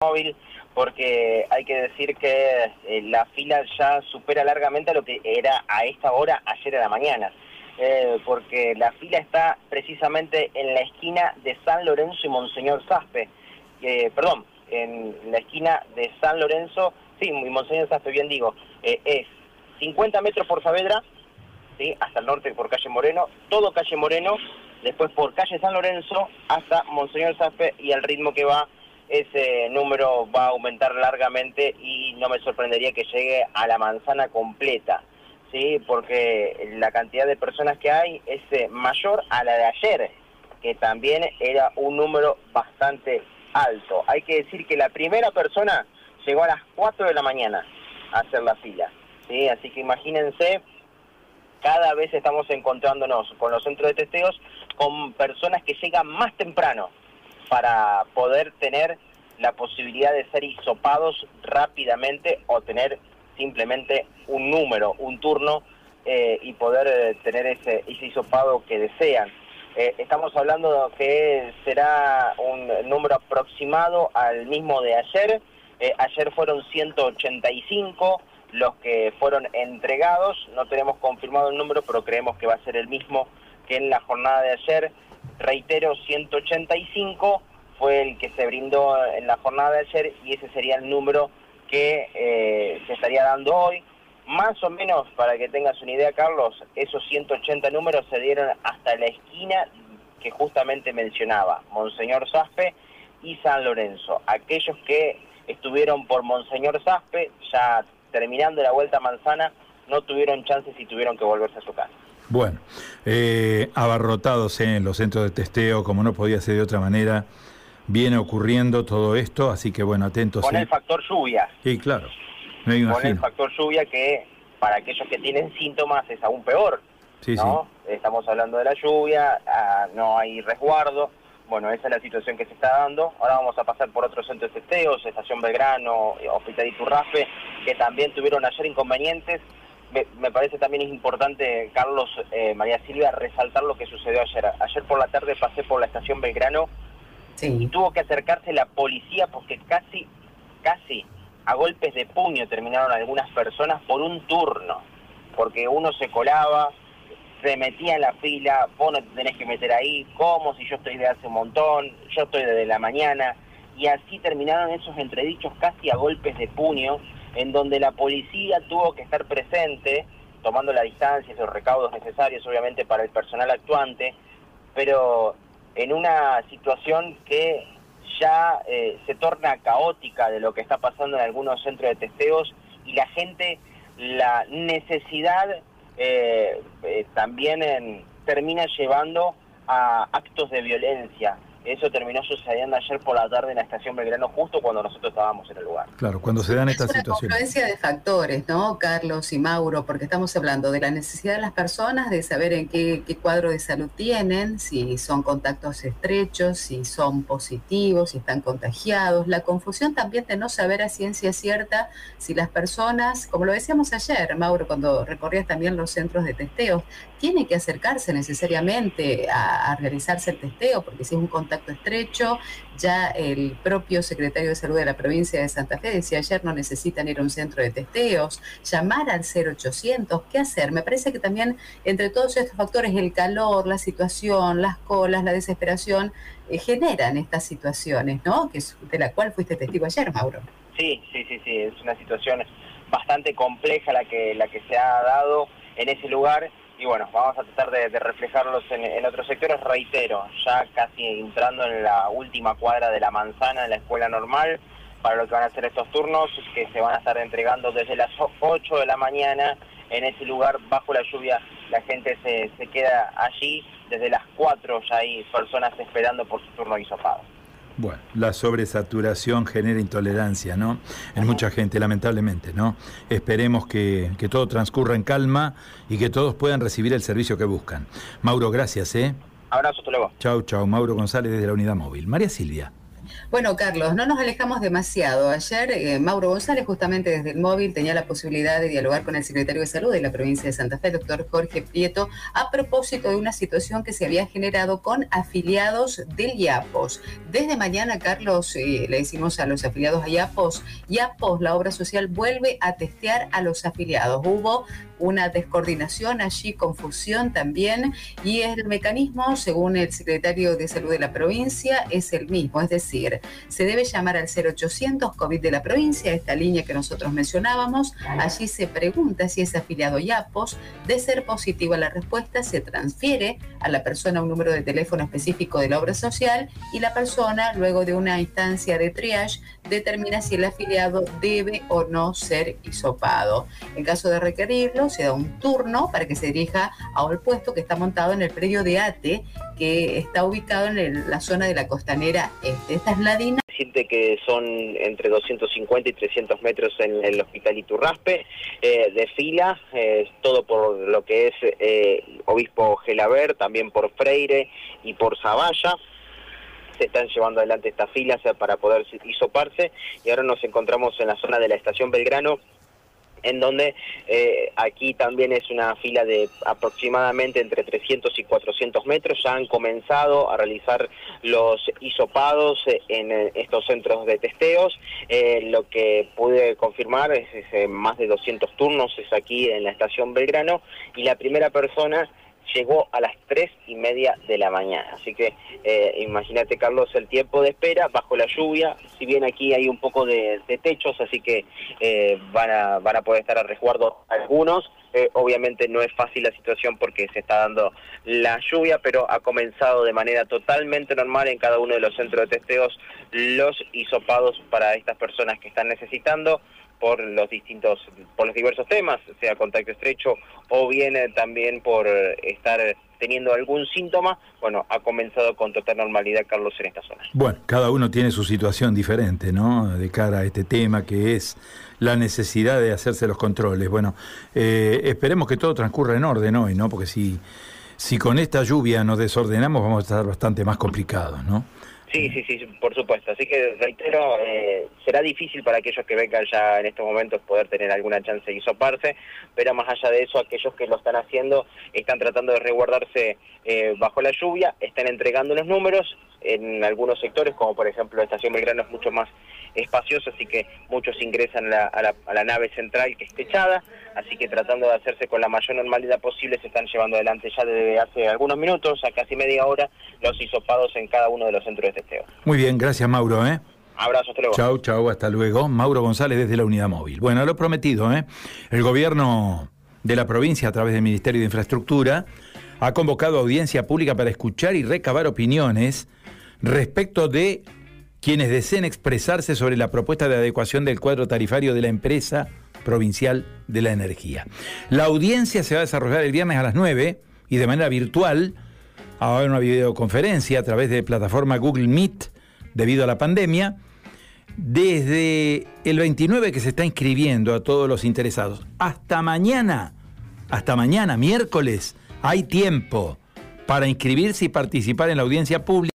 móvil porque hay que decir que eh, la fila ya supera largamente a lo que era a esta hora ayer a la mañana. Eh, porque la fila está precisamente en la esquina de San Lorenzo y Monseñor Saspe. Eh, perdón, en la esquina de San Lorenzo, sí, y Monseñor Saspe, bien digo, es 50 metros por Saavedra, ¿sí? hasta el norte por calle Moreno, todo calle Moreno, después por calle San Lorenzo hasta Monseñor Saspe y al ritmo que va ese número va a aumentar largamente y no me sorprendería que llegue a la manzana completa, ¿sí? porque la cantidad de personas que hay es eh, mayor a la de ayer, que también era un número bastante alto. Hay que decir que la primera persona llegó a las 4 de la mañana a hacer la fila, ¿sí? así que imagínense cada vez estamos encontrándonos con los centros de testeos con personas que llegan más temprano para poder tener la posibilidad de ser hisopados rápidamente o tener simplemente un número, un turno eh, y poder eh, tener ese, ese hisopado que desean. Eh, estamos hablando que será un número aproximado al mismo de ayer. ayer fueron 185 los que fueron entregados. No tenemos confirmado el número, pero creemos que va a ser el mismo que en la jornada de ayer. Reitero, 185 fue el que se brindó en la jornada de ayer y ese sería el número que eh, se estaría dando hoy. Más o menos, para que tengas una idea, Carlos, esos 180 números se dieron hasta la esquina que justamente mencionaba, Monseñor Saspe y San Lorenzo. Aquellos que estuvieron por Monseñor Saspe, ya terminando la vuelta manzana, no tuvieron chances y tuvieron que volverse a su casa. Bueno, eh, abarrotados en los centros de testeo, como no podía ser de otra manera, viene ocurriendo todo esto, así que bueno, atentos. Con el factor lluvia. Sí, claro. Con el factor lluvia que para aquellos que tienen síntomas es aún peor. Sí, ¿no? Estamos hablando de la lluvia, ah, no hay resguardo. Bueno, esa es la situación que se está dando. Ahora vamos a pasar por otros centros de testeos, Estación Belgrano, Hospital Iturrafe, que también tuvieron ayer inconvenientes me, parece también es importante, Carlos, eh, María Silvia, resaltar lo que sucedió ayer. Ayer por la tarde pasé por la estación Belgrano y tuvo que acercarse la policía porque casi, casi a golpes de puño terminaron algunas personas por un turno, porque uno se colaba, se metía en la fila, vos no te tenés que meter ahí, como si yo estoy de hace un montón, yo estoy desde la mañana, y así terminaron esos entredichos casi a golpes de puño en donde la policía tuvo que estar presente, tomando la distancia y los recaudos necesarios, obviamente, para el personal actuante, pero en una situación que ya eh, se torna caótica de lo que está pasando en algunos centros de testeos y la gente, la necesidad eh, eh, también termina llevando a actos de violencia. Eso terminó sucediendo ayer por la tarde en la estación Belgrano, justo cuando nosotros estábamos en el lugar. Claro, cuando se dan estas situaciones. Es una confluencia de factores, ¿no, Carlos y Mauro? Porque estamos hablando de la necesidad de las personas de saber en qué, cuadro de salud tienen, si son contactos estrechos, si son positivos, si están contagiados. La confusión también de no saber a ciencia cierta si las personas, como lo decíamos ayer, Mauro, cuando recorrías también los centros de testeo, tienen que acercarse necesariamente a, a realizarse el testeo, porque si es un contacto estrecho. Ya el propio secretario de Salud de la provincia de Santa Fe decía ayer no necesitan ir a un centro de testeos, llamar al 0800, ¿qué hacer? Me parece que también entre todos estos factores, el calor, la situación, las colas, la desesperación, eh, generan estas situaciones, ¿no? Que es de la cual fuiste testigo ayer, Mauro. Sí, sí, sí, sí, es una situación bastante compleja la que, la que se ha dado en ese lugar y bueno, vamos a tratar de, reflejarlos en, otros sectores. Reitero, ya casi entrando en la última cuadra de la manzana en la escuela normal, para lo que van a ser estos turnos, que se van a estar entregando desde las 8 de la mañana en ese lugar bajo la lluvia. La gente se, se queda allí, desde las 4 ya hay personas esperando por su turno hisopado. Bueno, la sobresaturación genera intolerancia, ¿no? En mucha gente, lamentablemente, ¿no? Esperemos que, que, todo transcurra en calma y que todos puedan recibir el servicio que buscan. Mauro, gracias, ¿eh? Abrazo, hasta luego. Chau, chau. Mauro González desde la Unidad Móvil. María Silvia. Bueno, Carlos, no nos alejamos demasiado. Ayer eh, Mauro González, justamente desde el móvil, tenía la posibilidad de dialogar con el secretario de Salud de la provincia de Santa Fe, el doctor Jorge Prieto, a propósito de una situación que se había generado con afiliados del IAPOS. Desde mañana, Carlos, eh, le decimos a los afiliados a IAPOS, IAPOS, la obra social, vuelve a testear a los afiliados. Hubo una descoordinación allí, confusión también, y el mecanismo, según el secretario de Salud de la provincia, es el mismo, es decir, se debe llamar al 0800 COVID de la provincia, esta línea que nosotros mencionábamos, allí se pregunta si es afiliado YAPOS, de ser positiva la respuesta se transfiere a la persona un número de teléfono específico de la obra social y la persona, luego de una instancia de triage, determina si el afiliado debe o no ser hisopado. En caso de requerirlo, se da un turno para que se dirija a un puesto que está montado en el predio de ATE, que está ubicado en la zona de la costanera este. Esta es la dinámica que son entre 250 y 300 metros en el hospital Iturraspe eh, de fila, eh, todo por lo que es eh, Obispo Gelaber, también por Freire y por Zavalla se están llevando adelante estas filas para poder hisoparse y ahora nos encontramos en la zona de la estación Belgrano en donde eh, aquí también es una fila de aproximadamente entre 300 y 400 metros. Ya han comenzado a realizar los hisopados en eh, estos centros de testeos. Eh, lo que pude confirmar es, es más de 200 turnos, es aquí en la estación Belgrano, y la primera persona llegó a las tres y media de la mañana. Así que eh, imagínate, Carlos, el tiempo de espera bajo la lluvia. Si bien aquí hay un poco de, techos, así que eh, van, a, van a poder estar a resguardo algunos. Eh, obviamente no es fácil la situación porque se está dando la lluvia, pero ha comenzado de manera totalmente normal en cada uno de los centros de testeos los hisopados para estas personas que están necesitando por los distintos, por los diversos temas, sea contacto estrecho o bien eh, también por estar teniendo algún síntoma, bueno, ha comenzado con total normalidad Carlos en esta zona. Bueno, cada uno tiene su situación diferente, ¿no? De cara a este tema que es la necesidad de hacerse los controles. Bueno, eh, esperemos que todo transcurra en orden hoy, ¿no? Porque si, si con esta lluvia nos desordenamos vamos a estar bastante más complicados, ¿no? Sí, sí, sí, por supuesto. Así que reitero, eh, será difícil para aquellos que vengan ya en estos momentos poder tener alguna chance de hisoparse, pero más allá de eso, aquellos que lo están haciendo están tratando de resguardarse eh, bajo la lluvia, están entregando los números en algunos sectores, como por ejemplo la estación Belgrano es mucho más espacioso, así que muchos ingresan a, la, nave central que es techada, así que tratando de hacerse con la mayor normalidad posible se están llevando adelante ya desde hace algunos minutos, a casi media hora, los hisopados en cada uno de los centros de testeo. Muy bien, gracias Mauro. ¿eh? Abrazo, hasta luego. Chau, chau, hasta luego. Mauro González desde la Unidad Móvil. Bueno, lo prometido, ¿eh? El gobierno de la provincia, a través del Ministerio de Infraestructura, ha convocado audiencia pública para escuchar y recabar opiniones respecto de quienes deseen expresarse sobre la propuesta de adecuación del cuadro tarifario de la empresa provincial de la energía. La audiencia se va a desarrollar el viernes a las 9 y de manera virtual. A haber una videoconferencia a través de plataforma Google Meet debido a la pandemia. Desde el 29 que se está inscribiendo a todos los interesados hasta mañana, hasta mañana, miércoles, hay tiempo para inscribirse y participar en la audiencia pública.